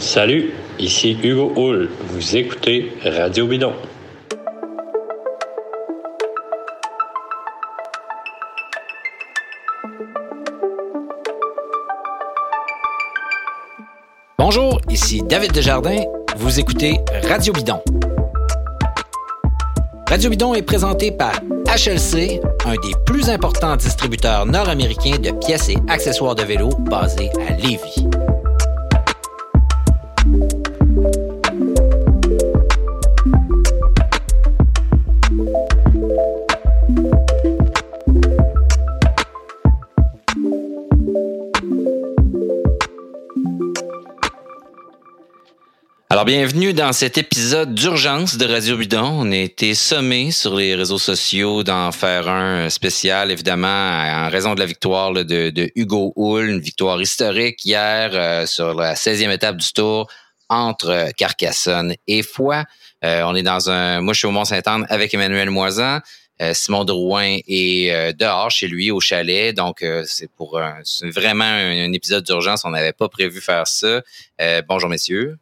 Salut, ici Hugo Hull. Vous écoutez Radio Bidon. Bonjour, ici David Desjardins. Vous écoutez Radio Bidon. Radio Bidon est présenté par HLC, un des plus importants distributeurs nord-américains de pièces et accessoires de vélo basés à Lévis. Alors, bienvenue dans cet épisode d'urgence de Radio Bidon. On a été sommé sur les réseaux sociaux d'en faire un spécial, évidemment, en raison de la victoire de, Hugo Hull, une victoire historique hier euh, sur la 16e étape du Tour entre Carcassonne et Foix. Euh, on est dans un... Moi, je suis au Mont-Saint-Anne avec Emmanuel Moisan. Euh, Simon Drouin est dehors chez lui au chalet, donc c'est pour vraiment un, épisode d'urgence. On n'avait pas prévu faire ça. bonjour messieurs.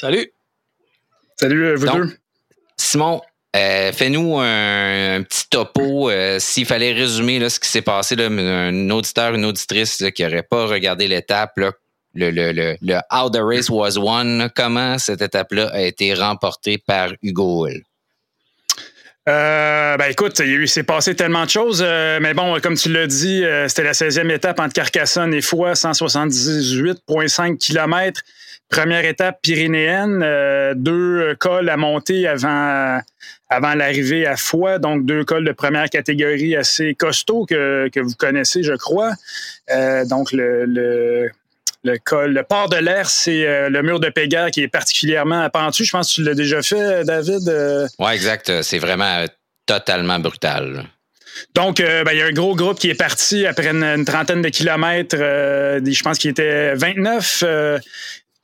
Salut. Salut, euh, vous deux. Simon, euh, fais-nous un, petit topo. Euh, s'il fallait résumer là, ce qui s'est passé, là, un auditeur, une auditrice qui n'aurait pas regardé l'étape, le, le, le, le, How the Race Was Won, comment cette étape-là a été remportée par Hugo Hull? ben écoute, il s'est passé tellement de choses, mais bon, comme tu l'as dit, c'était la 16e étape entre Carcassonne et Foix, 178,5 km. Première étape pyrénéenne, euh, deux cols à monter avant, avant l'arrivée à Foix, donc deux cols de première catégorie assez costauds que, que vous connaissez, je crois. Euh, donc le, le, le, col, le port de l'air, c'est euh, le mur de Péguerre qui est particulièrement pentu. Je pense que tu l'as déjà fait, David. Oui, exact. C'est vraiment totalement brutal. Donc, ben, il y a un gros groupe qui est parti après une, trentaine de kilomètres. je pense qu'il était 29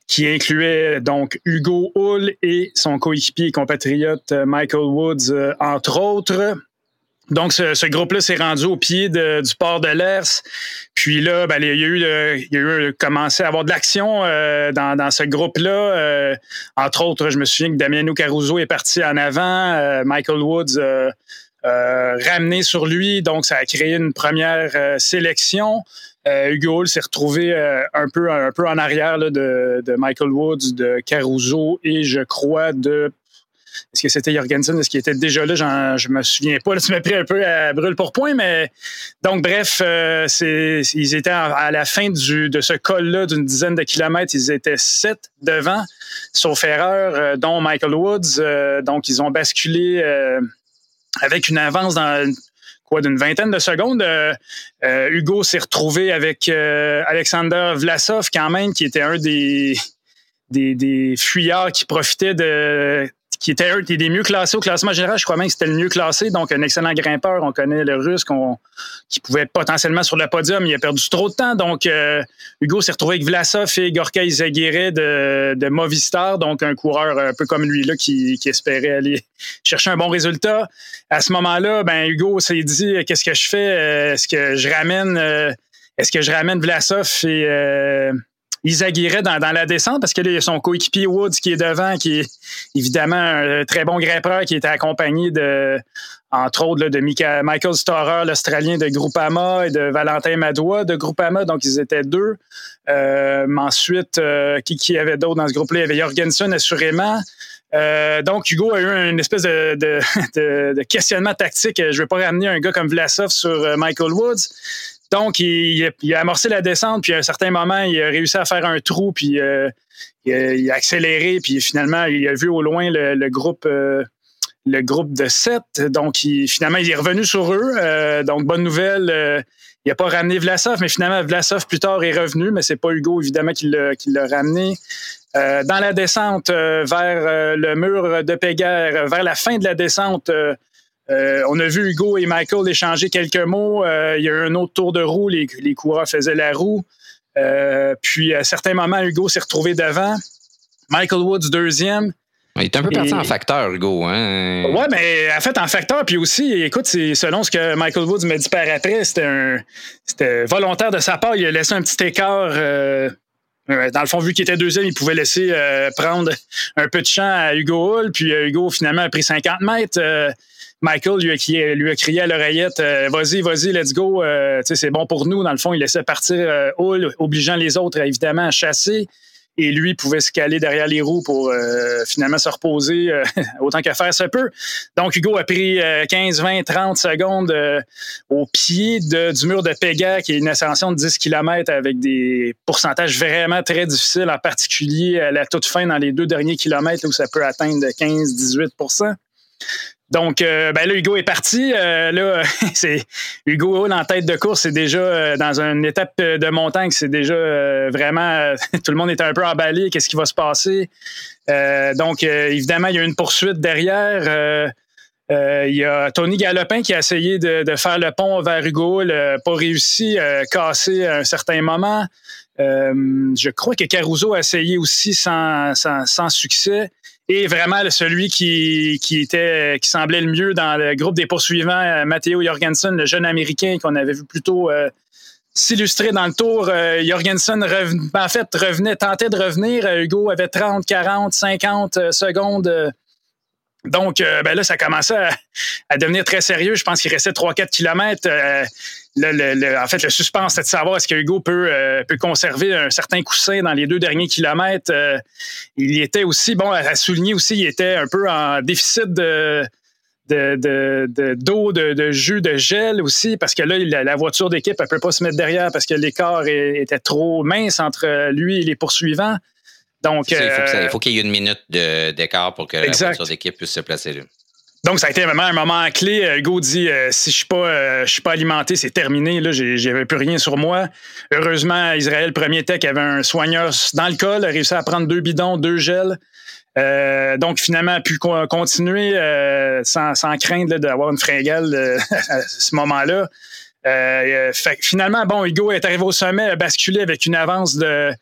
qui incluait donc Hugo Hull et son coéquipier et compatriote euh, Michael Woods, euh, entre autres. Donc, ce, groupe-là s'est rendu au pied du port de l'Ers. Puis là, ben, il, y a eu, il y a eu commencé à avoir de l'action euh, dans, ce groupe-là. entre autres, je me souviens que Damiano Caruso est parti en avant. Michael Woods ramené sur lui. Donc, ça a créé une première sélection. Euh, Hugo Hull s'est retrouvé euh, un, peu, en arrière de, Michael Woods, de Caruso et je crois de. Est-ce que c'était Jorgensen? Est-ce qu'il était déjà là? Je me souviens pas. Tu m'as pris un peu à brûle pour point, mais donc, bref, euh, ils étaient à, la fin de ce col-là d'une dizaine de kilomètres. Ils étaient sept devant, sauf erreur, dont Michael Woods. donc, ils ont basculé avec une avance dans quoi d'une vingtaine de secondes. Euh, euh, Hugo s'est retrouvé avec euh, Alexander Vlasov quand même, qui était un des, des, des fuyards qui profitaient de qui était un des mieux classés au classement général. Je crois même que c'était le mieux classé. Donc, un excellent grimpeur. On connaît le russe qui pouvait être potentiellement sur le podium. Il a perdu trop de temps. Donc, euh, Hugo s'est retrouvé avec Vlasov et Gorka Izaguirre de, de Movistar. Donc, un coureur un peu comme lui-là qui, espérait aller chercher un bon résultat. À ce moment-là, ben, Hugo s'est dit, qu'est-ce que je fais? Euh, est-ce que je ramène, euh, est-ce que je ramène Vlasov et, Isaguirre dans, dans la descente parce qu'il y a son coéquipier Woods qui est devant, qui est évidemment un très bon grimpeur qui était accompagné de, entre autres, de Michael Storer, l'Australien de Groupama et de Valentin Madoua de Groupama. Donc, ils étaient deux. Euh, ensuite, euh, qui, avait d'autres dans ce groupe-là? Il y avait Jorgensen, assurément. Euh, donc, Hugo a eu une espèce de, questionnement tactique. Je ne vais pas ramener un gars comme Vlasov sur Michael Woods. Donc, il, a amorcé la descente, puis à un certain moment, il a réussi à faire un trou, puis euh, il, a, accéléré, puis finalement, il a vu au loin le, groupe. Euh, le groupe de sept. Donc, finalement, il est revenu sur eux. Euh, donc, bonne nouvelle. il n'a pas ramené Vlasov, mais finalement, Vlasov, plus tard, est revenu, mais c'est pas Hugo, évidemment, qui l'a ramené. dans la descente vers le mur de Péguerre, vers la fin de la descente, euh, on a vu Hugo et Michael échanger quelques mots. Euh, il y a eu un autre tour de roue. Les, coureurs faisaient la roue. Euh, puis, à certains moments, Hugo s'est retrouvé devant. Michael Woods, deuxième. Il est un peu parti en facteur, Hugo. Hein? Oui, mais en fait, en facteur, puis aussi, écoute, c'est selon ce que Michael Woods m'a dit par après, c'était volontaire de sa part. Il a laissé un petit écart dans le fond, vu qu'il était deuxième, il pouvait laisser prendre un peu de champ à Hugo Hull. Puis Hugo, finalement, a pris 50 mètres. Michael lui a, lui a crié à l'oreillette Vas-y, vas-y, let's go. c'est bon pour nous. Dans le fond, il laissait partir Hull, obligeant les autres, évidemment, à chasser et lui pouvait se caler derrière les roues pour euh, finalement se reposer euh, autant qu'à faire se peut. Donc Hugo a pris 15, 20, 30 secondes euh, au pied du mur de Pega, qui est une ascension de 10 km avec des pourcentages vraiment très difficiles, en particulier à la toute fin dans les deux derniers kilomètres où ça peut atteindre 15-18 donc, euh, ben là, Hugo est parti. Euh, là, c'est Hugo Hull en tête de course, c'est déjà euh, dans une étape de montagne, c'est déjà vraiment tout le monde est un peu emballé. Qu'est-ce qui va se passer? Donc, évidemment, il y a une poursuite derrière. il y a Tony Galopin qui a essayé de, faire le pont vers Hugo, n'a pas réussi, cassé à un certain moment. je crois que Caruso a essayé aussi sans, sans succès. Et vraiment, celui qui, qui, était, qui semblait le mieux dans le groupe des poursuivants, euh, Matteo Jorgensen, le jeune Américain qu'on avait vu plutôt euh, s'illustrer dans le tour. Euh, Jorgensen, en fait, revenait, tentait de revenir. Hugo avait 30, 40, 50 secondes donc, ben là, ça commençait à, devenir très sérieux. Je pense qu'il restait 3-4 kilomètres. Euh, en fait, le suspense, c'était de savoir est-ce que Hugo peut, euh, peut conserver un certain coussin dans les deux derniers kilomètres. il était aussi, bon, à souligner aussi, il était un peu en déficit de d'eau, de, de, jus, de gel aussi, parce que là, la, voiture d'équipe, elle peut pas se mettre derrière parce que l'écart était trop mince entre lui et les poursuivants. Donc, il faut qu'il y ait une minute d'écart pour que la voiture d'équipe puisse se placer là. Donc, ça a été vraiment un moment clé. Euh, Hugo dit euh, si je ne euh, suis, pas alimenté, c'est terminé. Là, j'avais plus rien sur moi. Heureusement, Israël, premier tech, avait un soigneur dans le col, a réussi à prendre deux bidons, deux gels. donc, finalement, a pu continuer sans, craindre d'avoir une fringale à ce moment-là. finalement, bon, Hugo est arrivé au sommet, a basculé avec une avance de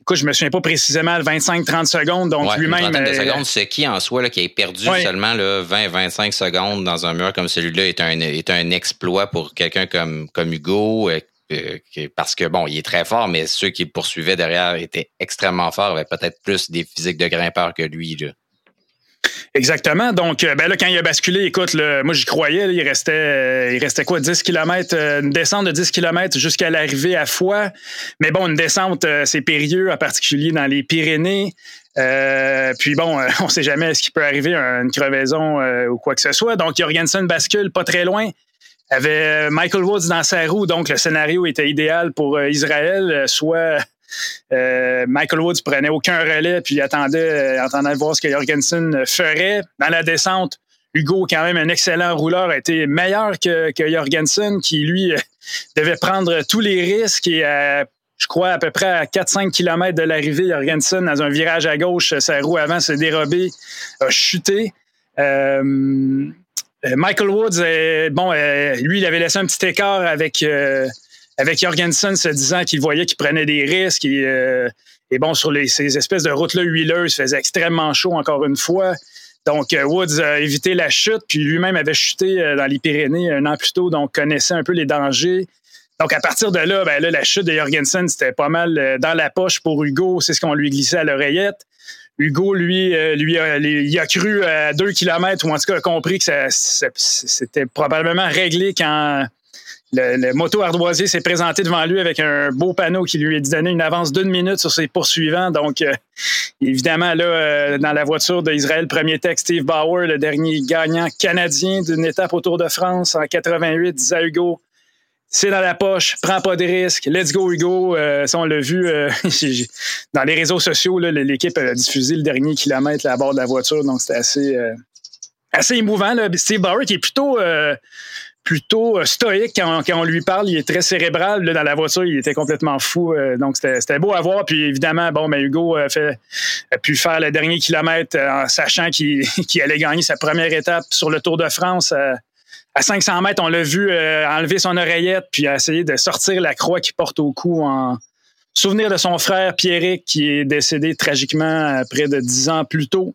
Écoute, je me souviens pas précisément 25-30 secondes. Donc lui-même. de euh, secondes, c'est qui en soi là, qui a perdu seulement 20-25 secondes dans un mur comme celui-là est un, est un exploit pour quelqu'un comme, comme Hugo. Euh, parce que bon, il est très fort, mais ceux qui le poursuivaient derrière étaient extrêmement forts, avaient peut-être plus des physiques de grimpeur que lui. Là. Exactement. Donc, euh, ben là, quand il a basculé, écoute, moi, j'y croyais. il, restait, euh, il restait quoi, 10 km, euh, une descente de 10 km jusqu'à l'arrivée à Foix. Mais bon, une descente, c'est périlleux, en particulier dans les Pyrénées. puis bon, on ne sait jamais ce qui peut arriver, une crevaison ou quoi que ce soit. Donc, Jorgensen bascule pas très loin. Avait Michael Woods dans sa roue, donc le scénario était idéal pour Israël, soit euh, Michael Woods prenait aucun relais, puis attendait, euh, attendait de voir ce que Jorgensen ferait. Dans la descente, Hugo, quand même un excellent rouleur, a été meilleur que, que Jorgensen, qui lui euh, devait prendre tous les risques et je crois à peu près à 4-5 km de l'arrivée, Jorgensen, dans un virage à gauche, sa roue avant s'est dérobée, a chuté. Michael Woods, bon, lui, il avait laissé un petit écart avec avec Jorgensen se disant qu'il voyait qu'il prenait des risques. Et, euh, bon, sur ces espèces de routes-là huileuses, il faisait extrêmement chaud encore une fois. Donc, euh, Woods a évité la chute, puis lui-même avait chuté euh, dans les Pyrénées un an plus tôt, donc connaissait un peu les dangers. Donc, à partir de là, ben là la chute de Jorgensen, c'était pas mal dans la poche pour Hugo. C'est ce qu'on lui glissait à l'oreillette. Hugo, lui, lui a, il a cru à deux kilomètres, ou en tout cas a compris que c'était probablement réglé quand le, moto ardoisier s'est présenté devant lui avec un beau panneau qui lui a donné une avance d'une minute sur ses poursuivants. Donc, euh, évidemment, là, euh, dans la voiture d'Israël, premier texte, Steve Bauer, le dernier gagnant canadien d'une étape au Tour de France en 88, disait à Hugo, c'est dans la poche, prends pas de risques, let's go Hugo. Euh, ça, on l'a vu dans les réseaux sociaux, l'équipe a diffusé le dernier kilomètre à bord de la voiture, donc c'était assez, assez émouvant. Steve Bauer qui est plutôt plutôt euh, stoïque quand, on lui parle. Il est très cérébral. dans la voiture, il était complètement fou. Euh, donc, c'était beau à voir. Puis, évidemment, bon, ben, Hugo a, fait, a pu faire le dernier kilomètre euh, en sachant qu'il allait gagner sa première étape sur le Tour de France. à 500 mètres, on l'a vu enlever son oreillette puis essayer de sortir la croix qu'il porte au cou en, Souvenir de son frère Pierrick qui est décédé tragiquement près de dix ans plus tôt,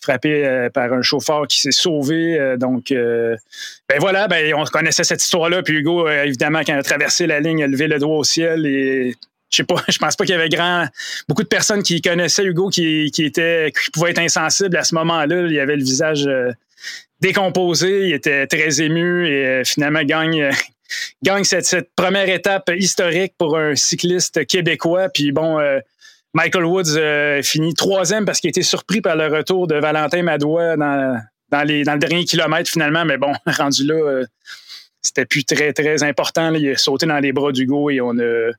frappé euh, par un chauffeur qui s'est sauvé. Euh, donc, euh, ben voilà, ben on connaissait cette histoire-là. Puis Hugo, évidemment, quand il a traversé la ligne, il a levé le doigt au ciel et je sais pas, je pense pas qu'il y avait grand, beaucoup de personnes qui connaissaient Hugo qui, qui qui pouvaient être insensibles à ce moment-là. Il avait le visage euh, décomposé, il était très ému et euh, finalement gagne, gagne cette, première étape historique pour un cycliste québécois. Puis bon, Michael Woods finit troisième parce qu'il était surpris par le retour de Valentin Madois dans, les, le dernier kilomètre finalement. Mais bon, rendu là, c'était plus très, très important. Il a sauté dans les bras d'Hugo et on a.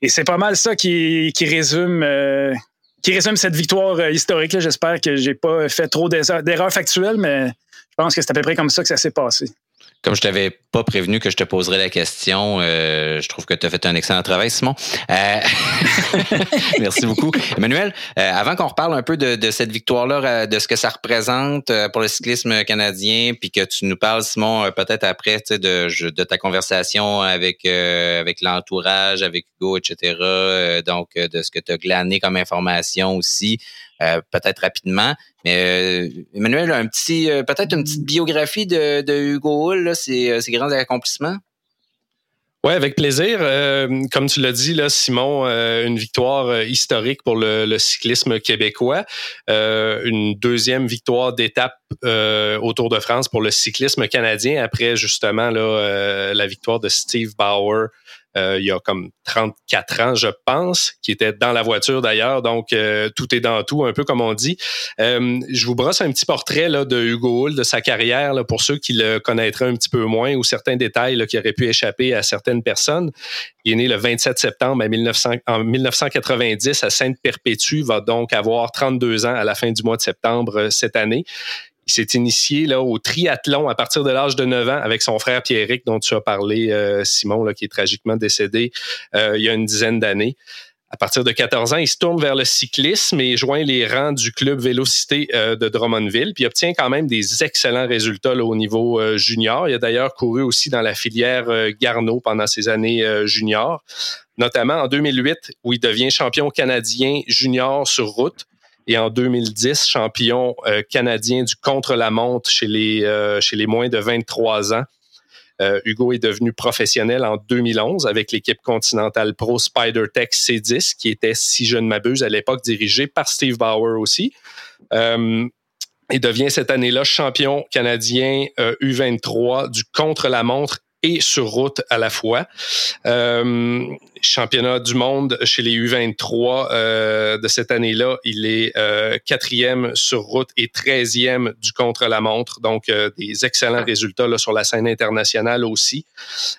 Et c'est pas mal ça qui, résume. Euh, qui résume cette victoire euh, historique. J'espère que j'ai pas fait trop d'erreurs factuelles, mais je pense que c'est à peu près comme ça que ça s'est passé. Comme je t'avais pas prévenu que je te poserais la question, euh, je trouve que tu as fait un excellent travail, Simon. Euh, merci beaucoup. Emmanuel, euh, avant qu'on reparle un peu de, cette victoire-là, de ce que ça représente pour le cyclisme canadien, puis que tu nous parles, Simon, peut-être après de, de ta conversation avec, avec l'entourage, avec Hugo, etc., donc de ce que tu as glané comme information aussi. Euh, peut-être rapidement. Euh, Emmanuel, un petit, euh, peut-être une petite biographie de, Hugo Hull, ses, grands accomplissements? Oui, avec plaisir. comme tu l'as dit, là, Simon, une victoire historique pour le, cyclisme québécois. une deuxième victoire d'étape au Tour de France pour le cyclisme canadien après justement là, la victoire de Steve Bauer euh, il y a comme 34 ans, je pense, qui était dans la voiture d'ailleurs. Donc, euh, tout est dans tout, un peu comme on dit. Euh, je vous brosse un petit portrait là, de Hugo Hull, de sa carrière, là, pour ceux qui le connaîtraient un petit peu moins ou certains détails là, qui auraient pu échapper à certaines personnes. Il est né le 27 septembre en 1990 à Sainte-Perpétue, va donc avoir 32 ans à la fin du mois de septembre cette année. Il s'est initié là, au triathlon à partir de l'âge de 9 ans avec son frère Pierrick, dont tu as parlé, euh, Simon, là, qui est tragiquement décédé euh, il y a une dizaine d'années. À partir de 14 ans, il se tourne vers le cyclisme et joint les rangs du club Vélocité euh, de Drummondville. Puis obtient quand même des excellents résultats là, au niveau junior. Il a d'ailleurs couru aussi dans la filière Garneau pendant ses années juniors, notamment en 2008 où il devient champion canadien junior sur route et en 2010, champion euh, canadien du contre-la-montre chez les, euh, chez les moins de 23 ans. Euh, Hugo est devenu professionnel en 2011 avec l'équipe Continental Pro SpiderTech C10, qui était, si je ne m'abuse, à l'époque dirigée par Steve Bauer aussi. et devient cette année-là champion canadien U23 du contre-la-montre et sur route à la fois. Championnat du monde chez les U23 euh, de cette année-là, il est euh, quatrième sur route et treizième du contre-la-montre. Donc, euh, des excellents résultats là, sur la scène internationale aussi.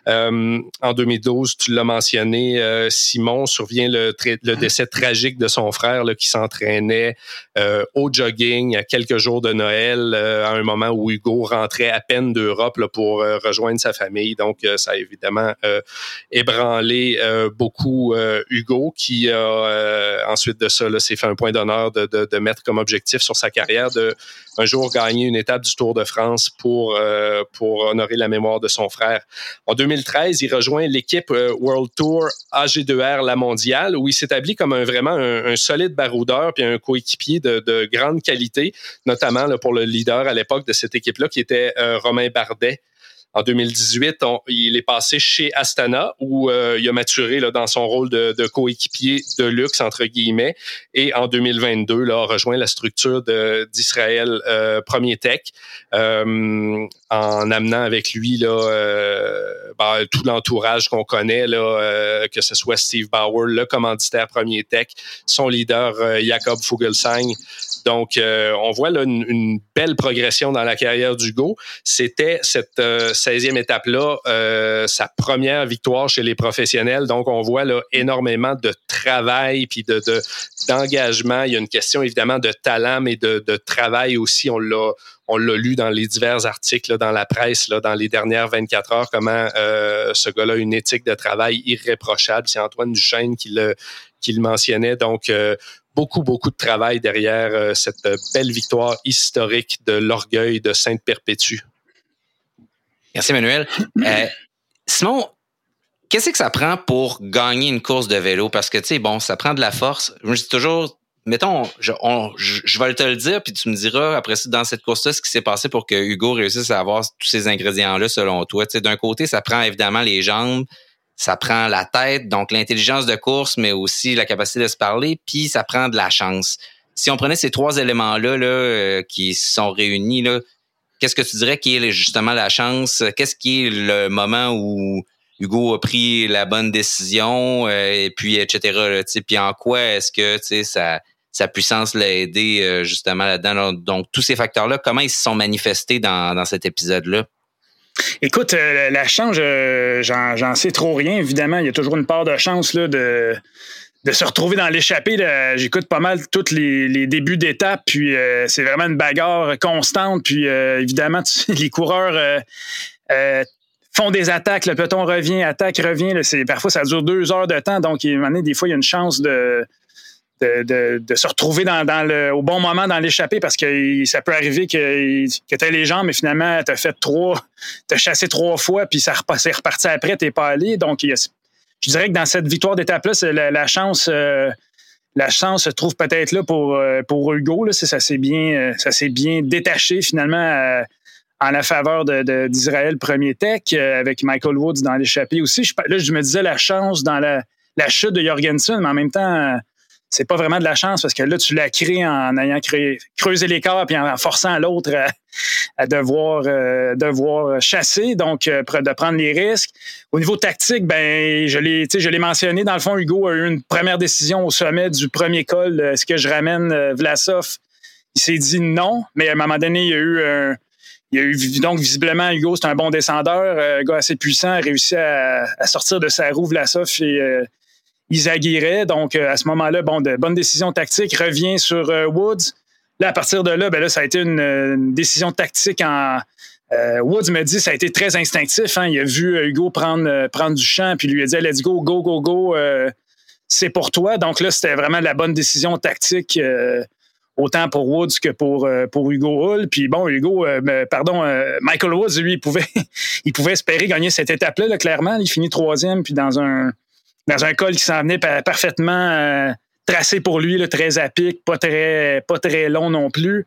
Euh, en 2012, tu l'as mentionné, Simon, survient le, le, décès tragique de son frère là, qui s'entraînait au jogging à quelques jours de Noël, à un moment où Hugo rentrait à peine d'Europe pour rejoindre sa famille. Donc, ça a évidemment ébranlé beaucoup euh, Hugo, qui a euh, ensuite de ça s'est fait un point d'honneur de, de, mettre comme objectif sur sa carrière de un jour gagner une étape du Tour de France pour, euh, pour honorer la mémoire de son frère. En 2013, il rejoint l'équipe World Tour AG2R La Mondiale, où il s'établit comme un, vraiment un, solide baroudeur puis un coéquipier de, de, grande qualité, notamment là, pour le leader à l'époque de cette équipe-là, qui était Romain Bardet. En 2018, il est passé chez Astana où euh, il a maturé dans son rôle de, coéquipier de luxe, entre guillemets. Et en 2022, là, a rejoint la structure d'Israël euh, Premier Tech euh, en amenant avec lui ben, tout l'entourage qu'on connaît, que ce soit Steve Bauer, le commanditaire Premier Tech, son leader Jacob Fugelsang, donc, euh, on voit là une, belle progression dans la carrière d'Hugo. C'était cette 16e euh, étape-là, euh, sa première victoire chez les professionnels. Donc, on voit là énormément de travail puis de, d'engagement. Il y a une question évidemment de talent, mais de, travail aussi. On l'a on lu dans les divers articles dans la presse dans les dernières 24 heures, comment ce gars-là a une éthique de travail irréprochable. C'est Antoine Duchesne qui le, qui le mentionnait. Donc, beaucoup, beaucoup de travail derrière euh, cette belle victoire historique de l'orgueil de Sainte-Perpétue. Merci, Emmanuel. Euh, Simon, qu'est-ce que ça prend pour gagner une course de vélo? Parce que, tu sais, bon, ça prend de la force. Je me dis toujours, mettons, je, je, vais te le dire, puis tu me diras après ça, dans cette course-là, ce qui s'est passé pour que Hugo réussisse à avoir tous ces ingrédients-là selon toi. Tu sais, d'un côté, ça prend évidemment les jambes, ça prend la tête, donc l'intelligence de course, mais aussi la capacité de se parler, puis ça prend de la chance. Si on prenait ces trois éléments-là là, euh, qui sont réunis, là, qu'est-ce que tu dirais qui est justement la chance? Qu'est-ce qui est le moment où Hugo a pris la bonne décision, euh, et puis etc. Puis en quoi est-ce que sa, sa puissance l'a aidé euh, justement là-dedans? Donc, tous ces facteurs-là, comment ils se sont manifestés dans, dans cet épisode-là? Écoute, euh, la chance, j'en sais trop rien. Évidemment, il y a toujours une part de chance là, de, se retrouver dans l'échappée. J'écoute pas mal tous les, débuts d'étape, puis c'est vraiment une bagarre constante. Puis évidemment, les coureurs font des attaques, le peloton revient, attaque, revient. parfois, ça dure deux heures de temps. Donc, des fois, il y a une chance de, de, se retrouver au bon moment dans l'échappée parce que ça peut arriver que, tu as les jambes, mais finalement, tu as fait trois, tu as chassé trois fois, puis ça c'est reparti après, tu pas allé. Donc, je dirais que dans cette victoire d'étape-là, la, chance. Euh, la chance se trouve peut-être là pour, euh, Hugo. Là, ça s'est bien, ça bien détaché finalement en la faveur d'Israël Premier Tech, euh, avec Michael Woods dans l'échappée aussi. Là, je me disais la chance dans la, la chute de Jorgensen, mais en même temps, c'est pas vraiment de la chance parce que là, tu l'as créé en ayant créé, creusé l'écart puis en forçant l'autre à, devoir, euh, devoir chasser, donc euh, de prendre les risques. Au niveau tactique, ben je l'ai, je l'ai mentionné. Dans le fond, Hugo a eu une première décision au sommet du premier col. Est-ce que je ramène Vlasov? Il s'est dit non, mais à un moment donné, il y a eu un il y a eu donc visiblement Hugo, c'est un bon descendeur, euh, un gars assez puissant, a réussi à, sortir de sa roue Vlasov et euh, Isaguirre. Donc euh, à ce moment-là, bon, de bonne décision tactique revient sur euh, Woods. Là, à partir de là, ben là, ça a été une, décision tactique en. Woods me dit ça a été très instinctif. Hein. Il a vu Hugo prendre, prendre du champ, puis lui a dit Let's go, go, go, go, c'est pour toi. Donc là, c'était vraiment la bonne décision tactique autant pour Woods que pour, euh, pour Hugo Hull. Puis bon, Hugo, euh, pardon, euh, Michael Woods, lui, il pouvait, il pouvait espérer gagner cette étape-là, clairement. Il finit troisième, puis dans un, dans un col qui s'en venait parfaitement tracé pour lui, très à pic, pas très, pas très long non plus.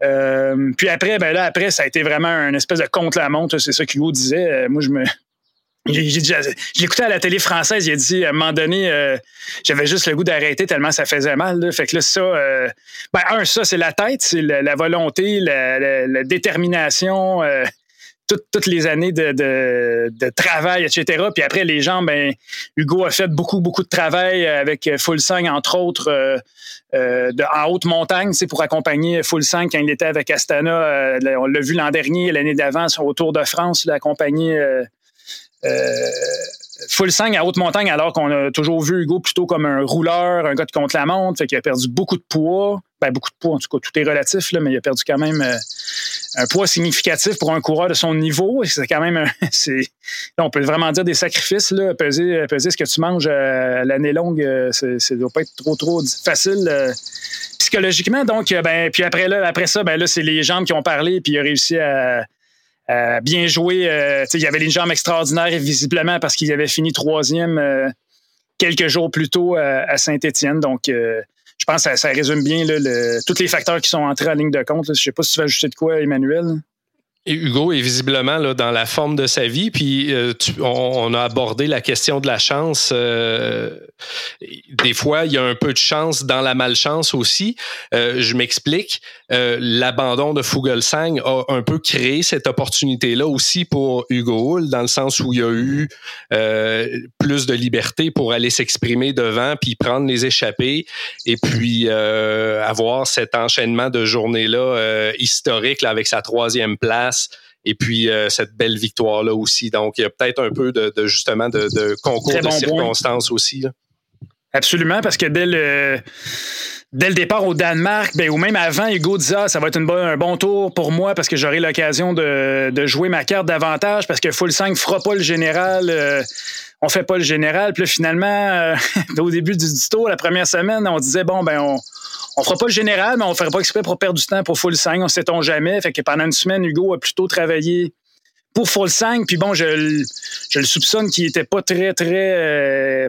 puis après, ben là, après, ça a été vraiment une espèce de contre-la-montre. C'est ça qu'Hugo disait. moi, je me, j'ai l'écoutais à la télé française, il a dit à un moment donné, euh, j'avais juste le goût d'arrêter tellement ça faisait mal. Fait que là, ça, euh, ben, un, ça, c'est la tête, c'est la, volonté, la, détermination, euh, toutes les années de, travail, etc. Puis après, les gens, ben, Hugo a fait beaucoup, beaucoup de travail avec Fulsang, entre autres, en haute montagne, c'est pour accompagner Fulsang quand il était avec Astana. on l'a vu l'an dernier, l'année d'avant, au Tour de France, accompagné euh, full sang à haute montagne, alors qu'on a toujours vu Hugo plutôt comme un rouleur, un gars de contre-la-montre, fait qu'il a perdu beaucoup de poids. Ben, beaucoup de poids, en tout cas, tout est relatif, là, mais il a perdu quand même euh, un poids significatif pour un coureur de son niveau. C'est quand même, c'est, on peut vraiment dire des sacrifices, là, peser, peser ce que tu manges euh, l'année longue, ça ne doit pas être trop, trop facile psychologiquement. Donc, ben, puis après, là, après ça, ben, là, c'est les jambes qui ont parlé, puis il a réussi à, euh, bien joué. Euh, il y avait une jambe extraordinaire, visiblement, parce qu'il avait fini troisième euh, quelques jours plus tôt à Saint-Étienne. Donc, je pense que ça, résume bien tous les facteurs qui sont entrés en ligne de compte. Je ne sais pas si tu vas ajouter de quoi, Emmanuel. Hugo est visiblement là, dans la forme de sa vie, puis euh, on, a abordé la question de la chance. Euh, des fois, il y a un peu de chance dans la malchance aussi. Euh, je m'explique. L'abandon de Fugelsang a un peu créé cette opportunité-là aussi pour Hugo Hull, dans le sens où il y a eu plus de liberté pour aller s'exprimer devant, puis prendre les échappées, et puis avoir cet enchaînement de journées-là historique là, avec sa troisième place et puis euh, cette belle victoire là aussi. Donc il y a peut-être un peu de, justement de, concours de circonstances aussi. Absolument, parce que dès le dès le départ au Danemark, ben, ou même avant, Hugo disait ah, ça va être un bon tour pour moi parce que j'aurai l'occasion de, jouer ma carte davantage parce que Full 5 fera pas le général. Euh, on fait pas le général. Puis finalement, euh, au début du, tour, la première semaine, on disait bon, ben on, on fera pas le général, mais on ferait pas exprès pour perdre du temps pour Full 5. On sait-on jamais. Fait que pendant une semaine, Hugo a plutôt travaillé pour Full 5. Puis bon, je, le soupçonne qu'il était pas très, très. Euh,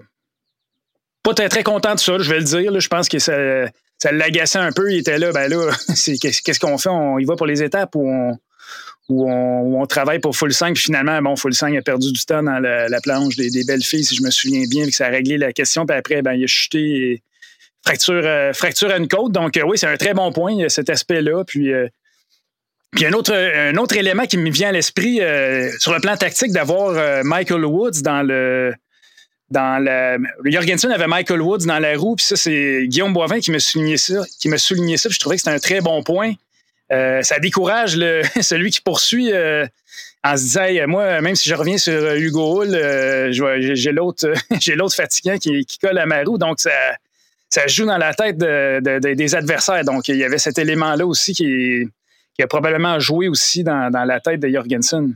pas très, très content de ça, je vais le dire. Je pense que ça, ça l'agaçait un peu. Il était là, ben là, qu'est-ce qu'on fait? On y va pour les étapes ou on, où on, travaille pour Full 5. Puis finalement, bon, Full 5 a perdu du temps dans la, planche des, belles filles, si je me souviens bien, que ça a réglé la question. Puis après, ben, il a chuté et fracture, euh, fracture à une côte. Donc, euh, oui, c'est un très bon point, cet aspect-là. Puis, euh, puis un autre, un autre élément qui me vient à l'esprit sur le plan tactique d'avoir Michael Woods dans le. Dans la, Jorgensen avait Michael Woods dans la roue, puis ça, c'est Guillaume Boivin qui m'a souligné ça, qui m'a souligné ça, puis je trouvais que c'était un très bon point. Euh, ça décourage le, celui qui poursuit euh, en se disant moi, même si je reviens sur euh, Hugo Hull, j'ai l'autre j'ai l'autre fatigant qui, colle à ma roue. Donc, ça, ça joue dans la tête des adversaires. Donc, il y avait cet élément-là aussi qui, qui, a probablement joué aussi dans, dans la tête de Jorgensen.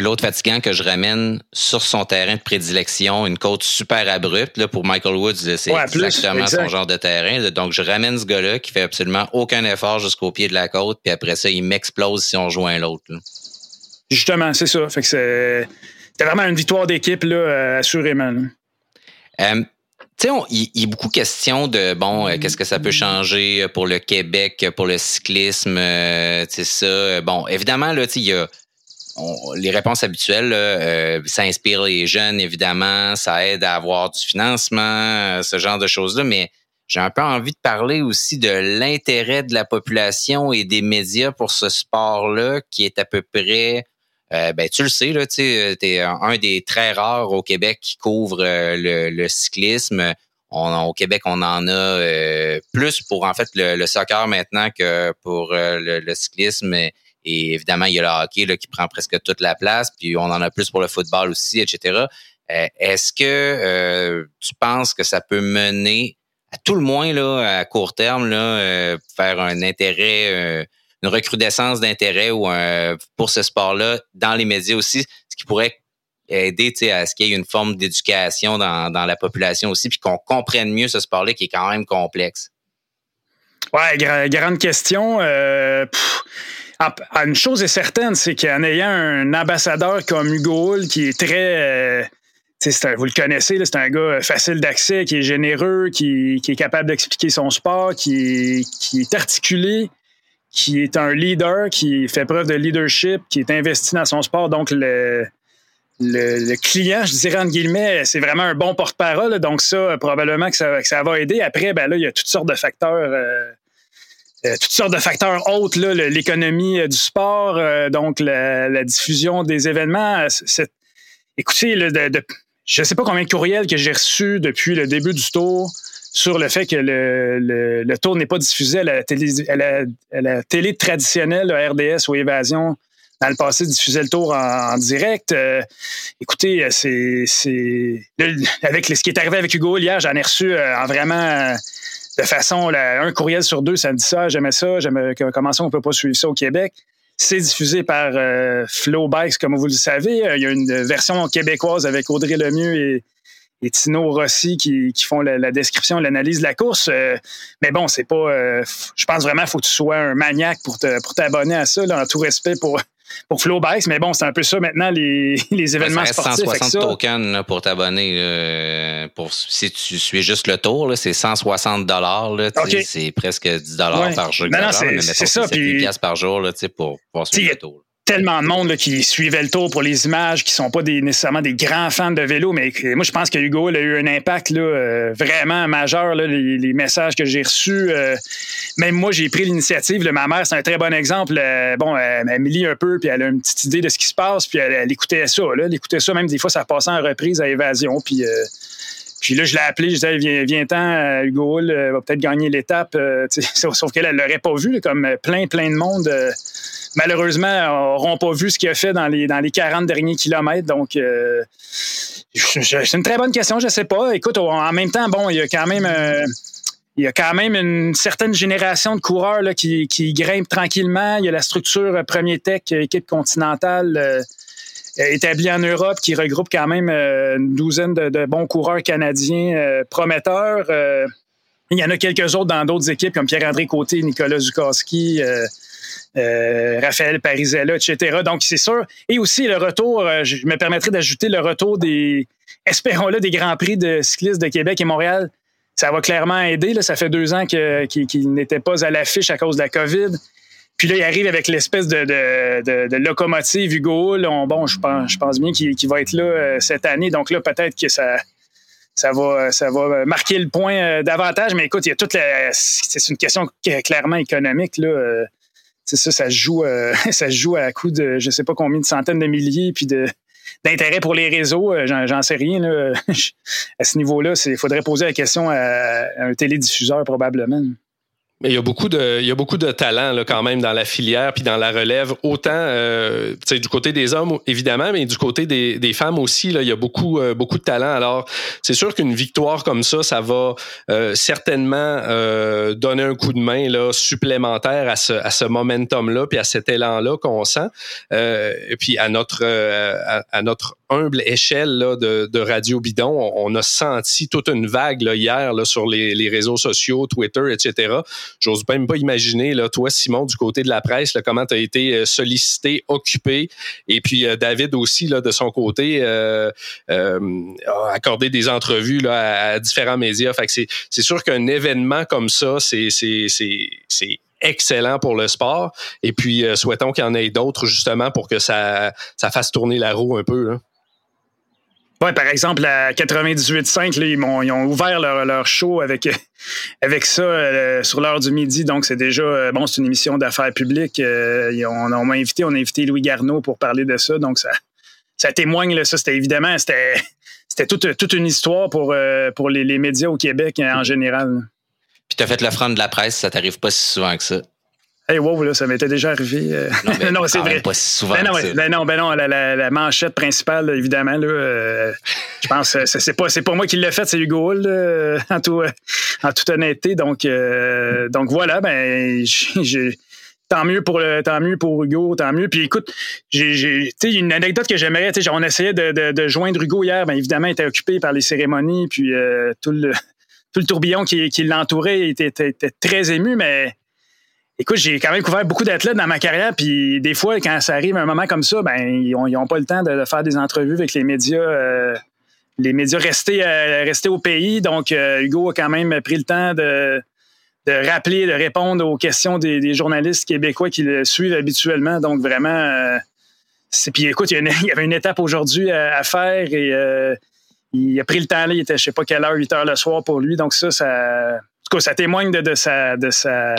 L'autre fatigant que je ramène sur son terrain de prédilection, une côte super abrupte. Là, pour Michael Woods, c'est exactement son genre de terrain. Donc, je ramène ce gars-là qui fait absolument aucun effort jusqu'au pied de la côte, puis après ça, il m'explose si on joint l'autre. Justement, c'est ça. Fait que c'est vraiment une victoire d'équipe, là, euh, assurément. Euh, tu sais, il y, a beaucoup de questions de bon, euh, qu'est-ce que ça peut changer pour le Québec, pour le cyclisme, tu sais ça. Bon, évidemment là, il y a les réponses habituelles, euh, ça inspire les jeunes, évidemment, ça aide à avoir du financement, euh, ce genre de choses-là, mais j'ai un peu envie de parler aussi de l'intérêt de la population et des médias pour ce sport-là, qui est à peu près, euh, ben tu le sais, tu es un des très rares au Québec qui couvre le, cyclisme. au Québec, on en a plus pour en fait le, soccer maintenant que pour le, cyclisme. Et évidemment, il y a le hockey là, qui prend presque toute la place, puis on en a plus pour le football aussi, etc. Euh, est-ce que euh, tu penses que ça peut mener, à tout le moins là, à court terme, là, euh, faire un intérêt, une recrudescence d'intérêt ou pour ce sport-là dans les médias aussi, ce qui pourrait aider à ce qu'il y ait une forme d'éducation dans, la population aussi, puis qu'on comprenne mieux ce sport-là qui est quand même complexe? Ouais, grande question. Ah, ah, une chose est certaine, c'est qu'en ayant un ambassadeur comme Hugo Hull qui est très. Euh, vous le connaissez, c'est un gars facile d'accès, qui est généreux, qui, est capable d'expliquer son sport, qui est, articulé, qui est un leader, qui fait preuve de leadership, qui est investi dans son sport. Donc, le, client, je dirais entre guillemets, c'est vraiment un bon porte-parole. Donc, ça, probablement que ça, va aider. Après, ben là, il y a toutes sortes de facteurs. Euh, euh, toutes sortes de facteurs autres, l'économie euh, du sport, donc la, diffusion des événements. écoutez, je ne sais pas combien de courriels que j'ai reçus depuis le début du tour sur le fait que le, tour n'est pas diffusé à la télé, traditionnelle, RDS ou Évasion. Dans le passé, diffusait le tour en, direct. écoutez, c'est avec ce qui est arrivé avec Hugo hier, j'en ai reçu en vraiment de façon, un courriel sur deux, ça me dit ça, j'aimais ça, j'aimais comment ça, on peut pas suivre ça au Québec. C'est diffusé par euh, comme vous le savez. Euh, il y a une version québécoise avec Audrey Lemieux et, et Tino Rossi qui, font la, description, l'analyse de la course. Euh, mais bon, c'est pas. je pense vraiment qu'il faut que tu sois un maniaque pour t'abonner à ça, en tout respect pour, pour Flowbase, mais bon, c'est un peu ça maintenant, les, les événements ça reste sportifs. 160 tokens pour t'abonner. Pour, si tu suis juste le tour, c'est 160 dollars. C'est presque 10 dollars par jour. Non, non, c'est ça. Puis, par jour là, pour pouvoir suivre le tour tellement de monde qui suivait le tour pour les images, qui sont pas des, nécessairement des grands fans de vélo, mais moi, je pense que Hugo a eu un impact là, euh, vraiment majeur, là, les, messages que j'ai reçus. Euh, même moi, j'ai pris l'initiative. Ma mère, c'est un très bon exemple. Euh, bon, elle me lit un peu, puis elle a une petite idée de ce qui se passe, puis elle, écoutait ça. Là, elle écoutait ça, même des fois, ça repassait en reprise à Évasion, puis... Puis là, je l'ai appelé, je disais, viens, viens Hugo Hull va peut-être gagner l'étape. sauf qu'elle, elle l'aurait pas vu, comme plein, plein de monde malheureusement, n'auront pas vu ce qu'il a fait dans les, dans les 40 derniers kilomètres. Donc, euh, c'est une très bonne question, je ne sais pas. Écoute, en même temps, bon, il y a quand même. Euh, il y a quand même une certaine génération de coureurs là, qui grimpent tranquillement. Il y a la structure Premier Tech, équipe continentale euh, établie en Europe, qui regroupe quand même une douzaine de, bons coureurs canadiens prometteurs. il y en a quelques autres dans d'autres équipes, comme Pierre-André Côté, Nicolas Zukowski, euh, Raphaël Parisella, etc. Donc, c'est sûr. Et aussi le retour, euh, je me permettrai d'ajouter le retour des, espérons-le, des Grands Prix de cyclistes de Québec et Montréal. Ça va clairement aider. Là. Ça fait deux ans qu'il n'était pas à l'affiche à cause de la COVID. Puis là, il arrive avec l'espèce de, de, de, locomotive Hugo bon, je pense, je pense bien qu'il va être là cette année. Donc là, peut-être que ça, ça va, ça va marquer le point davantage. Mais écoute, il y a toute la. C'est une question clairement économique. Là. C'est ça, ça se joue, ça se joue à coup de je sais pas combien de centaines de milliers, puis de d'intérêt pour les réseaux, euh, j'en sais rien. Là. à ce niveau-là, il faudrait poser la question à un télédiffuseur probablement. Mais il y a beaucoup de, il y a beaucoup de talent là, quand même dans la filière puis dans la relève, autant euh, du côté des hommes évidemment, mais du côté des, des femmes aussi. Là, il y a beaucoup, euh, beaucoup de talent. Alors, c'est sûr qu'une victoire comme ça, ça va euh, certainement euh, donner un coup de main là, supplémentaire à ce, à ce momentum-là puis à cet élan-là qu'on sent. et puis à notre, à, à, notre humble échelle là, de, de Radio Bidon, on, a senti toute une vague là, hier là, sur les, les réseaux sociaux, Twitter, etc J'ose même pas imaginer, là, toi, Simon, du côté de la presse, là, comment tu as été euh, sollicité, occupé. Et puis euh, David aussi, là, de son côté, euh, a accordé des entrevues là, à, différents médias. Fait que c'est sûr qu'un événement comme ça, c'est excellent pour le sport. Et puis, souhaitons qu'il y en ait d'autres, justement, pour que ça, ça fasse tourner la roue un peu. Là. Ouais, par exemple, à 98.5, ils, ils ont ouvert leur, leur, show avec, avec ça euh, sur l'heure du midi. Donc, c'est déjà, euh, bon, c'est une émission d'affaires publiques. Euh, on, on m'a invité, on a invité Louis Garneau pour parler de ça. Donc, ça, ça témoigne, là, ça, c'était évidemment, c'était, c'était toute, toute une histoire pour, pour les, les médias au Québec en général. Puis, tu as fait l'offrande de la presse, ça t'arrive pas si souvent que ça. Hey, wow, là, ça m'était déjà arrivé. Euh. Non, c'est vrai. Pas si souvent. Ben non, ben non, ben non la, manchette principale, évidemment, là, euh, je pense que c'est pas, pas moi qui l'ai fait, c'est Hugo Hull, en, tout, en toute honnêteté. Donc, euh, donc voilà, ben, j'ai. Tant mieux pour le, tant mieux pour Hugo, tant mieux. Puis écoute, j'ai, une anecdote que j'aimerais. On essayait de, de, de, joindre Hugo hier. Bien évidemment, il était occupé par les cérémonies, puis tout le, tout le tourbillon qui, qui l'entourait était, était, très ému, mais Écoute, j'ai quand même couvert beaucoup d'athlètes dans ma carrière, puis des fois, quand ça arrive à un moment comme ça, ben ils n'ont pas le temps de, faire des entrevues avec les médias, euh, les médias restés, euh, restés au pays. Donc, euh, Hugo a quand même pris le temps de, de rappeler, de répondre aux questions des, journalistes québécois qui le suivent habituellement. Donc, vraiment, c'est puis écoute, il y, avait une étape aujourd'hui à, faire et il a pris le temps là, il était je sais pas quelle heure, 8 heures le soir pour lui. Donc ça, ça, en tout cas, ça témoigne de, de sa, de sa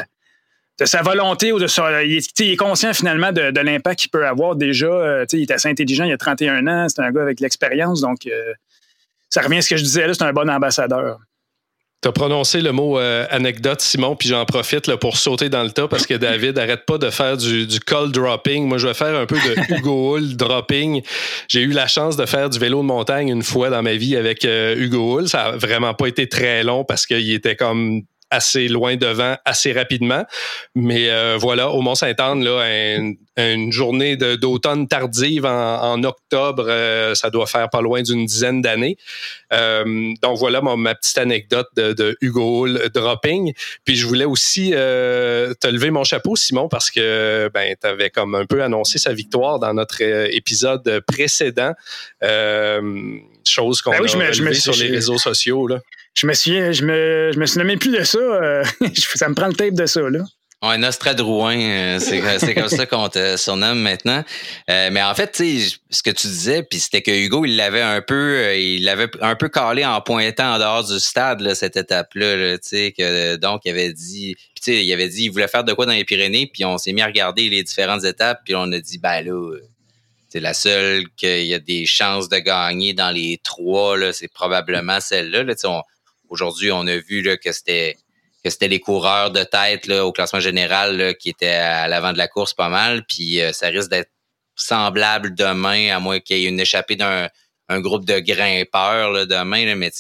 de sa volonté ou de sa. Il est, conscient finalement de, l'impact qu'il peut avoir déjà. Euh, il est assez intelligent, il a 31 ans, c'est un gars avec l'expérience, donc euh, ça revient à ce que je disais là, c'est un bon ambassadeur. Tu as prononcé le mot euh, anecdote, Simon, puis j'en profite là, pour sauter dans le tas parce que David arrête pas de faire du, du call dropping. Moi, je vais faire un peu de Hugo Hull dropping. J'ai eu la chance de faire du vélo de montagne une fois dans ma vie avec Hugo Hull. Ça a vraiment pas été très long parce qu'il était comme assez loin devant assez rapidement. Mais euh, voilà, au Mont-Saint-Anne, là, une journée d'automne tardive en, octobre, euh, ça doit faire pas loin d'une dizaine d'années. Euh, donc voilà ma, petite anecdote de, Hugo Hull dropping. Puis je voulais aussi te lever mon chapeau, Simon, parce que ben, tu avais comme un peu annoncé sa victoire dans notre épisode précédent. chose qu'on ben a sur les réseaux sociaux. Là je me souviens, je me, je me plus de ça. Euh, ça me prend le tape de ça, là. Ouais, Nostradrouin, euh, c'est comme ça qu'on te surnomme maintenant. Euh, mais en fait, ce que tu disais, puis c'était que Hugo, il l'avait un peu, il l'avait un peu calé en pointant en dehors du stade là, cette étape-là, sais, que donc il avait dit, tu sais, il avait dit, il voulait faire de quoi dans les Pyrénées, puis on s'est mis à regarder les différentes étapes, puis on a dit, ben là, c'est la seule qu'il y a des chances de gagner dans les trois là, c'est probablement celle-là. Là, Aujourd'hui, on a vu là, que c'était que c'était les coureurs de tête là, au classement général qui étaient à l'avant de la course pas mal. Puis euh, ça risque d'être semblable demain, à moins qu'il y ait une échappée d'un un groupe de grimpeurs là, demain. Là, mais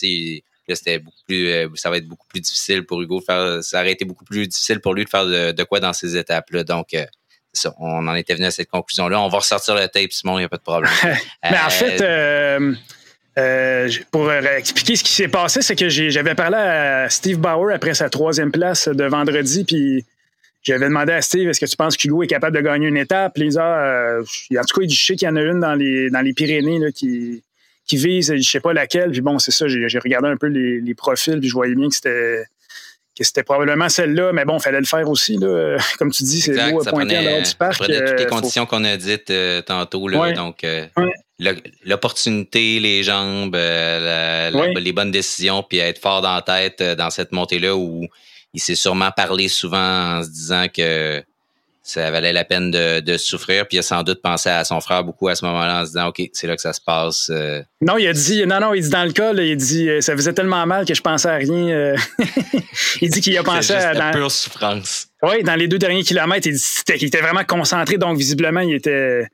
là, c'était beaucoup plus, euh, ça va être beaucoup plus difficile pour Hugo de faire. Ça aurait été beaucoup plus difficile pour lui de faire de, quoi dans ces étapes-là. Donc, euh, ça, on en était venu à cette conclusion-là. On va ressortir le tape, Simon, il n'y a pas de problème. mais en fait, euh, pour euh, expliquer ce qui s'est passé, c'est que j'avais parlé à Steve Bauer après sa troisième place de vendredi, puis j'avais demandé à Steve est-ce que tu penses qu'Hugo est capable de gagner une étape? Les euh, en tout cas, il dit, je sais qu'il y en a une dans les, dans les Pyrénées là, qui, qui vise, je sais pas laquelle. Puis bon, c'est ça, j'ai regardé un peu les, profils, puis je voyais bien que c'était que c'était probablement celle-là, mais bon, il fallait le faire aussi. Là. Comme tu dis, c'est beau à pointer en dehors du parc. Ça prenait toutes les conditions qu'on a dites tantôt. Là, Donc, l'opportunité, les jambes, les bonnes décisions, puis être fort dans la tête dans cette montée-là où il s'est sûrement parlé souvent en se disant que ça valait la peine de, souffrir. Puis il a sans doute pensé à son frère beaucoup à ce moment-là en se disant OK, c'est là que ça se passe. Euh. Non, il a dit non, non, il dit dans le cas, il dit euh, ça faisait tellement mal que je pensais à rien. Euh. il dit qu'il a pensé à. Dans... pure souffrance. Oui, dans les deux derniers kilomètres, il, il était vraiment concentré, donc visiblement, il était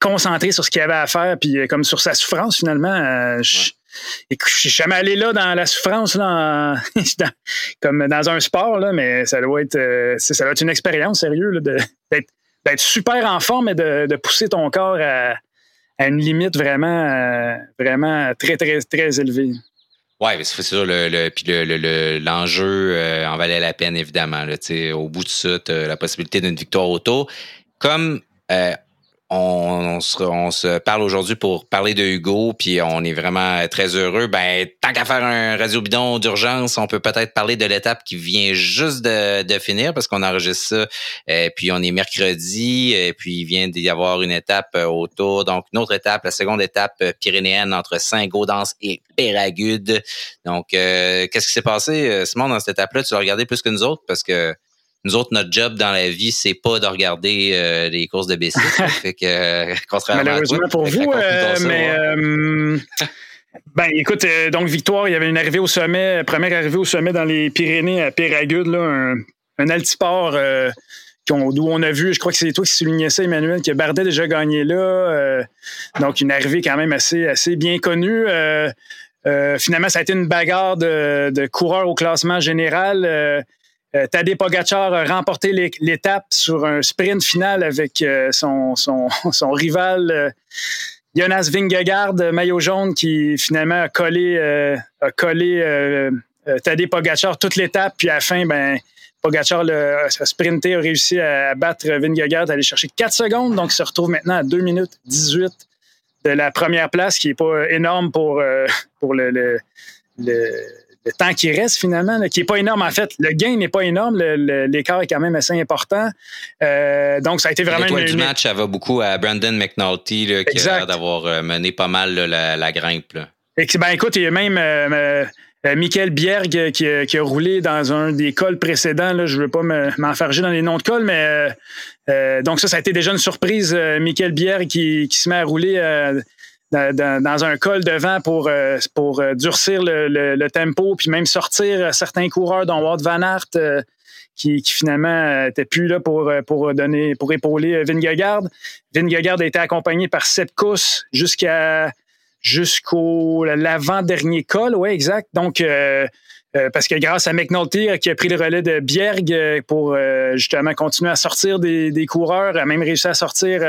concentré sur ce qu'il avait à faire, puis comme sur sa souffrance finalement. Et je suis jamais allé là dans la souffrance, là, comme dans un sport, là, mais ça doit être, euh, ça doit être une expérience sérieuse d'être super en forme et de, pousser ton corps à, une limite vraiment, euh, vraiment très, très, très élevée. Oui, c'est sûr, le, puis l'enjeu euh, en valait la peine, évidemment. Là, au bout de ça, tu as la possibilité d'une victoire auto. Comme on, se, parle aujourd'hui pour parler de Hugo, puis on est vraiment très heureux. Ben, tant qu'à faire un radio bidon d'urgence, on peut peut-être parler de l'étape qui vient juste de, finir parce qu'on enregistre ça. Et puis on est mercredi, et puis il vient d'y avoir une étape euh, autour. Donc, une autre étape, la seconde étape euh, pyrénéenne entre Saint-Gaudens et Péragude. Donc, euh, qu'est-ce qui s'est passé, Simon, dans cette étape-là? Tu l'as regardé plus que nous autres parce que nous autres, notre job dans la vie, c'est pas de regarder euh, les courses de bicycle. fait que, euh, contrairement Malheureusement à pour vous, euh, mais ben écoute, donc victoire, il y avait une arrivée au sommet, première arrivée au sommet dans les Pyrénées à Péragude, là, un, altiport d'où on a vu, je crois que c'est toi qui soulignais ça, Emmanuel, que Bardet a déjà gagné là. donc une arrivée quand même assez, assez bien connue. finalement, ça a été une bagarre de, de coureurs au classement général. Euh, Tadej Pogacar a remporté l'étape sur un sprint final avec euh, son, rival euh, Jonas Vingegaard, maillot jaune, qui finalement a collé, a collé Tadej Pogacar toute l'étape. Puis à la fin, ben, Pogacar a sprinté, a réussi à battre Vingegaard, à aller chercher 4 secondes. Donc, il se retrouve maintenant à 2 minutes 18 de la première place, qui n'est pas énorme pour, pour le, le le temps qui reste finalement, qui n'est pas énorme en fait. Le gain n'est pas énorme, l'écart est quand même assez important. Euh, donc ça a été vraiment L'étoile du match, ça va beaucoup à Brandon McNulty qui a l'air d'avoir euh, mené pas mal la, grimpe. ben écoute, il y a même euh, Michael Bierg qui, a roulé dans un des cols précédents. je ne veux pas m'enfarger dans les noms de cols, mais donc ça, ça a été déjà une surprise. Michael Bierg qui, qui, se met à rouler dans, un col devant pour, euh, euh, durcir le, tempo, puis même sortir certains coureurs, dont Ward Van Aert, euh, qui, finalement n'était plus là pour, pour, donner, pour épauler Vingegaard. Vingegaard a été accompagné par Sepp jusqu'à jusqu'au l'avant-dernier col, oui, exact. Donc, euh, parce que grâce à McNulty euh, qui a pris le relais de Bierg euh, pour justement continuer à sortir des, coureurs, a même réussi à sortir.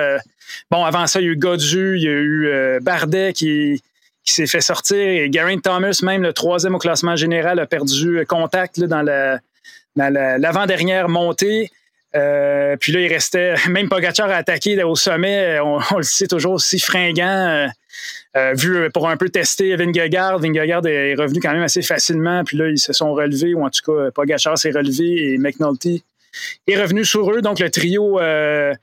bon, avant ça, il y a eu Godu, il y a eu Bardet qui, s'est fait sortir et Geraint Thomas, même le troisième au classement général, a perdu contact dans l'avant-dernière montée. puis là, il restait, même Pogacar a attaqué au sommet, on, le sait toujours aussi fringant. Euh, vu pour un peu tester Vingegaard, Vingegaard est revenu quand même assez facilement. Puis là, ils se sont relevés, ou en tout cas, Pogachar s'est relevé et McNulty est revenu sur eux. Donc, le trio, euh,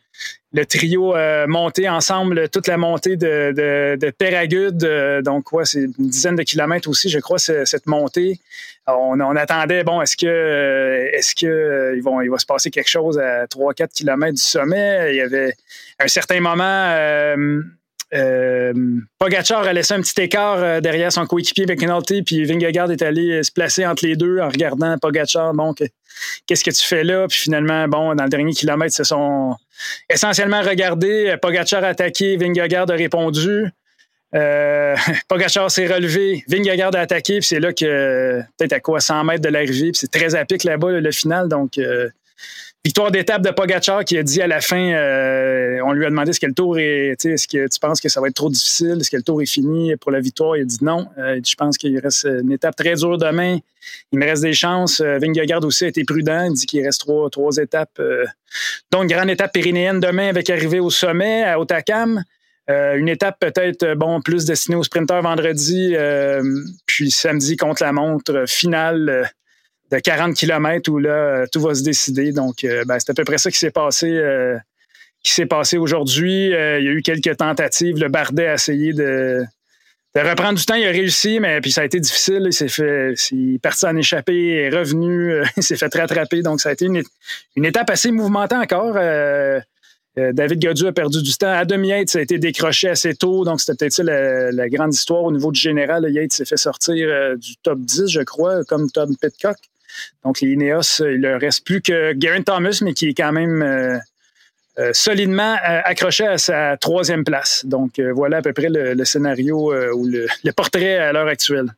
le trio euh, monté ensemble, toute la montée de, de, donc, quoi, c'est une dizaine de kilomètres aussi, je crois, cette montée. On, attendait, bon, est-ce que, est-ce que ils vont, va se passer quelque chose à 3-4 kilomètres du sommet? Il y avait un certain moment euh, Pogacar a laissé un petit écart euh, derrière son coéquipier McNulty, puis Vingegaard est allé se placer entre les deux en regardant Pogacar. Bon, qu'est-ce que tu fais là? Puis finalement, bon, dans le dernier kilomètre, se sont essentiellement regardés. Pogacar a attaqué, Vingegaard a répondu. Euh, Pogacar s'est relevé, Vingegaard a attaqué, puis c'est là que peut-être à quoi 100 mètres de l'arrivée, puis c'est très à pic là-bas le final, donc Victoire d'étape de Pogachar qui a dit à la fin, euh, on lui a demandé est-ce que le tour est, est-ce que tu penses que ça va être trop difficile, est-ce que le tour est fini pour la victoire? Il a dit non. Euh, je pense qu'il reste une étape très dure demain. Il me reste des chances. Euh, Vingegaard aussi a été prudent. Il dit qu'il reste trois, trois étapes. donc, grande étape pyrénéenne demain avec arrivée au sommet à Otakam. une étape peut-être bon plus destinée aux sprinteurs vendredi, puis samedi contre la montre finale de 40 km où là, tout va se décider. Donc, ben, c'est à peu près ça qui s'est passé qui s'est passé aujourd'hui. il y a eu quelques tentatives. Le Bardet a essayé de, reprendre du temps. Il a réussi, mais puis ça a été difficile. Il s'est est parti en échappé, est revenu, il s'est fait rattraper. Donc, ça a été une, étape assez mouvementée encore. Euh, David Godu a perdu du temps. Adam Yates a été décroché assez tôt, donc c'était peut-être ça la, grande histoire au niveau du général. Yates s'est fait sortir euh, du top 10, je crois, comme Tom Pitcock. Donc les Ineos, il ne reste plus que Garen Thomas, mais qui est quand même euh, solidement accroché à sa troisième place. Donc voilà à peu près le, scénario ou le portrait à l'heure actuelle.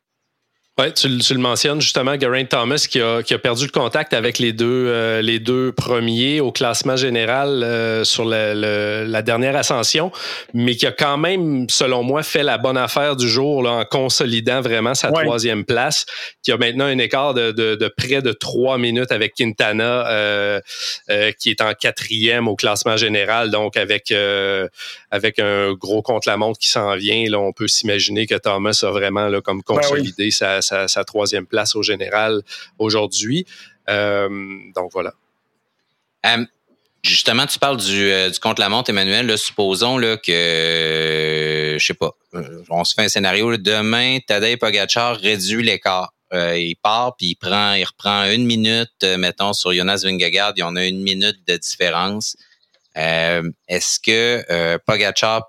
Oui, tu, le mentionnes justement, Geraint Thomas qui a, perdu le contact avec les deux, euh, les deux premiers au classement général euh, sur la, dernière ascension, mais qui a quand même, selon moi, fait la bonne affaire du jour là, en consolidant vraiment sa troisième place, qui a maintenant un écart de, près de trois minutes avec Quintana, euh, qui est en quatrième au classement général, donc avec, avec un gros contre-la-montre qui s'en vient. Là, on peut s'imaginer que Thomas a vraiment là, comme ben consolidé sa sa, troisième place au général aujourd'hui. Euh, donc voilà. Euh, justement, tu parles du, euh, du contre-la-montre, Emmanuel. supposons là, que, je sais pas, on se fait un scénario. demain, Tadej Pogacar réduit l'écart. il part, puis il prend, il reprend une minute, mettons, sur Jonas Vingegaard. Il y en a une minute de différence. Est-ce que Pogacar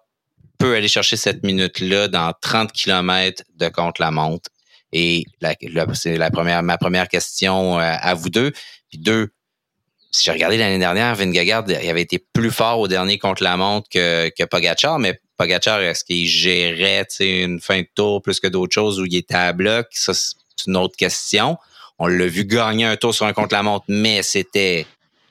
peut aller chercher cette minute-là dans 30 km de contre-la-montre? Et c'est la première, ma première question euh, à vous deux. Puis deux, si j'ai regardé l'année dernière, Vingegaard, il avait été plus fort au dernier contre la montre que, que mais Pogacar, est-ce qu'il gérait une fin de tour plus que d'autres choses où il était à bloc? Ça, c'est une autre question. On l'a vu gagner un tour sur un contre-la-montre, mais c'était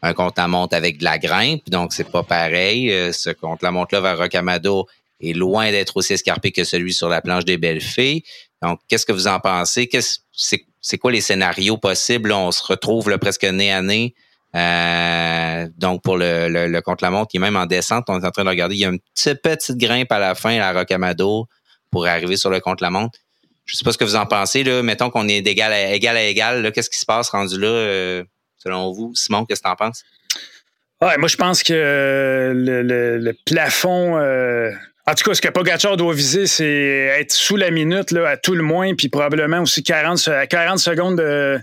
un contre-la-montre avec de la grimpe, donc c'est pas pareil. Euh, ce contre-la-montre-là vers Rocamado est loin d'être aussi escarpé que celui sur la planche des Belles Filles. Donc, qu'est-ce que vous en pensez? c'est, quoi les scénarios possibles? on se retrouve presque nez à nez. Euh, donc, pour le, le, contre-la-montre, qui est même en descente, on est en train de regarder. Il y a une petite, grimpe à la fin, à Rocamado, pour arriver sur le contre-la-montre. Je ne sais pas ce que vous en pensez. Là. Mettons qu'on est d'égal à égal à égal. Qu'est-ce qui se passe rendu là, euh, selon vous? Simon, qu'est-ce que tu en penses? Moi, je pense que le, plafond euh, en tout cas, ce que Pogacar doit viser, c'est être sous la minute là, à tout le moins, puis probablement aussi 40, à 40 secondes de,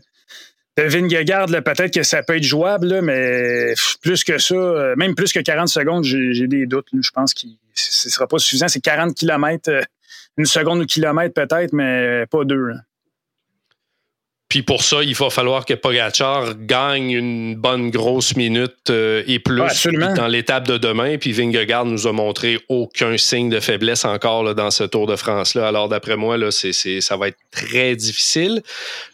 de Vingegaard, peut-être que ça peut être jouable, mais plus que ça, euh, même plus que 40 secondes, j'ai des doutes. Je pense que ce ne sera pas suffisant. C'est 40 km, euh, une seconde ou kilomètre peut-être, mais pas deux. Puis pour ça, il va falloir que Pogacar gagne une bonne grosse minute euh, et plus dans l'étape de demain. Puis Vingegaard nous a montré aucun signe de faiblesse encore dans ce Tour de France-là. Alors d'après moi, là, ça va être très difficile.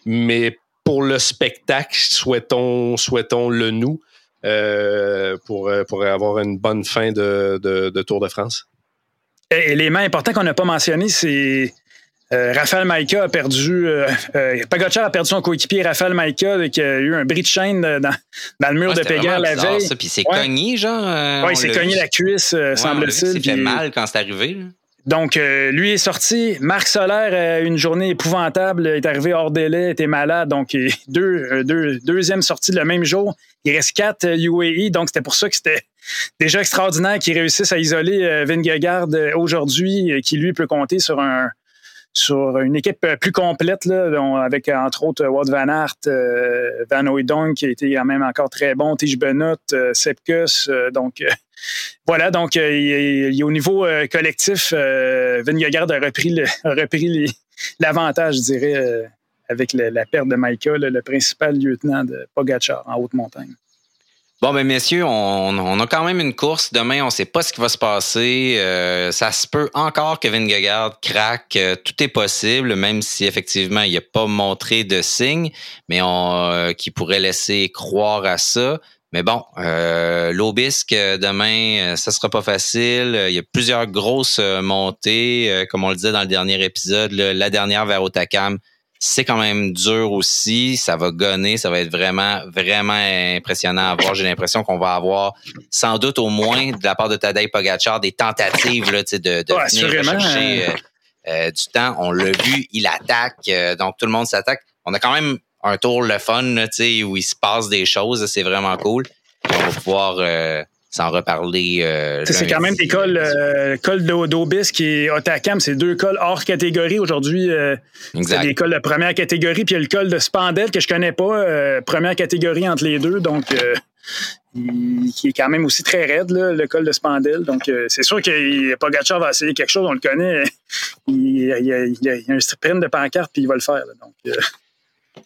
Mais pour le spectacle, souhaitons, souhaitons le nous euh, pour, euh, pour avoir une bonne fin de, de Tour de France. L'élément important qu'on n'a pas mentionné, c'est euh, Raphaël Maïka a perdu, euh, euh a perdu son coéquipier Raphaël Maïka qui a eu un bris de chaîne dans, dans le mur de Péguerre la veille. Ça, puis il s'est cogné, genre. Euh, oui, il s'est cogné la cuisse, semble-t-il. Il fait mal quand c'est arrivé. Donc, lui est sorti. Marc Solaire a eu une journée épouvantable. Il est arrivé hors délai, était malade. Donc, deux, deux, deuxième sortie le même jour. Il reste quatre UAE. Donc, c'était pour ça que c'était déjà extraordinaire qu'ils réussissent à isoler Vingegaard aujourd'hui, qui lui peut compter sur un, sur une équipe euh, plus complète, là, avec entre autres Wout Van Aert, euh, Van Oudong qui a été quand même encore très bon, Tige Benot, euh, Sepkus. donc voilà, donc il, au niveau collectif, Vingegaard a repris, a repris l'avantage, je dirais, avec la, perte de Michael, le principal lieutenant de Pogachar en haute montagne. Bon, ben messieurs, on, a quand même une course. Demain, on ne sait pas ce qui va se passer. Euh, ça se peut encore que Vingegaard craque. Euh, tout est possible, même si effectivement, il n'a pas montré de signe, mais on, euh, qui pourrait laisser croire à ça. Mais bon, l'Aubisque, demain, ça sera pas facile. Il y a plusieurs grosses montées, comme on le disait dans le dernier épisode. la dernière vers Otakam, c'est quand même dur aussi. Ça va gonner. Ça va être vraiment, vraiment impressionnant à voir. J'ai l'impression qu'on va avoir sans doute au moins de la part de Tadej Pogacar des tentatives là, de, de venir rechercher euh, euh, du temps. On l'a vu, il attaque. Euh, donc, tout le monde s'attaque. On a quand même un tour le fun, là, tu sais, où il se passe des choses. C'est vraiment cool. On va pouvoir euh, s'en reparler. euh, C'est quand même des cols, euh, cols de d'Obisque et Otacam, c'est deux cols hors catégorie aujourd'hui. euh, c'est des cols de première catégorie, puis il y a le col de Spandel que je connais pas, euh, première catégorie entre les deux, donc euh, il- qui est quand même aussi très raide, là, le col de Spandel. Donc euh, c'est sûr que Pogacar va essayer quelque chose, on le connaît. Il, il y a, il il un sprint de pancarte, puis il va le faire. là. donc, euh,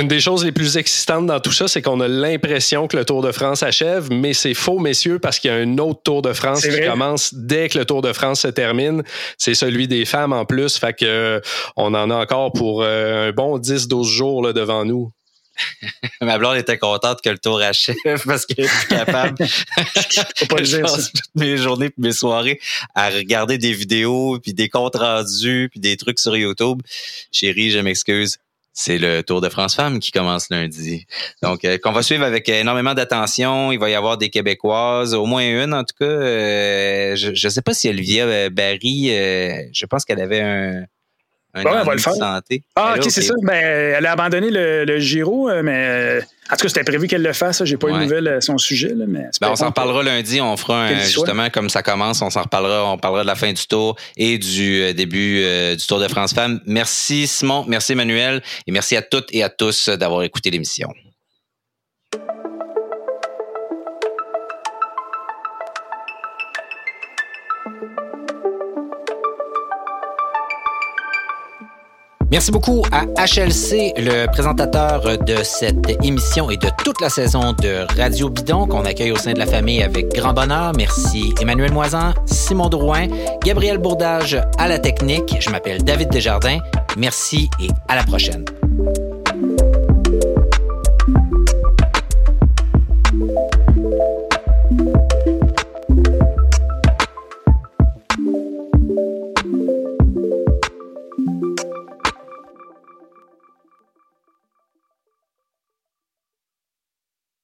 Une des choses les plus excitantes dans tout ça, c'est qu'on a l'impression que le Tour de France achève, mais c'est faux, messieurs, parce qu'il y a un autre Tour de France qui commence dès que le Tour de France se termine. C'est celui des femmes en plus. Fait que euh, on en a encore pour euh, un bon 10-12 jours là, devant nous. Ma blonde était contente que le tour achève parce qu'elle est plus capable. faut pas le Je dire, ça. passe toutes mes journées puis mes soirées à regarder des vidéos puis des comptes rendus puis des trucs sur YouTube. Chérie, je m'excuse. C'est le Tour de France Femmes qui commence lundi. Donc, euh, qu'on va suivre avec énormément d'attention. Il va y avoir des Québécoises, au moins une en tout cas. Euh, je ne sais pas si Olivia Barry, euh, je pense qu'elle avait un, un Ouais, elle va le faire. santé. Ah, ok, c'est ça. Ben, elle a abandonné le, le Giro, euh, mais euh, en tout cas, c'était prévu qu'elle le fasse. J'ai pas eu de nouvelles à son sujet. Là, mais Ben, on s'en reparlera lundi. On fera un, justement comme ça commence. On s'en reparlera. On parlera de la fin du tour et du euh, début euh, du Tour de France Femmes. Merci Simon, merci Emmanuel et merci à toutes et à tous d'avoir écouté l'émission. Merci beaucoup à HLC, le présentateur de cette émission et de toute la saison de Radio Bidon qu'on accueille au sein de la famille avec grand bonheur. Merci Emmanuel Moisan, Simon Drouin, Gabriel Bourdage à la technique. Je m'appelle David Desjardins. Merci et à la prochaine.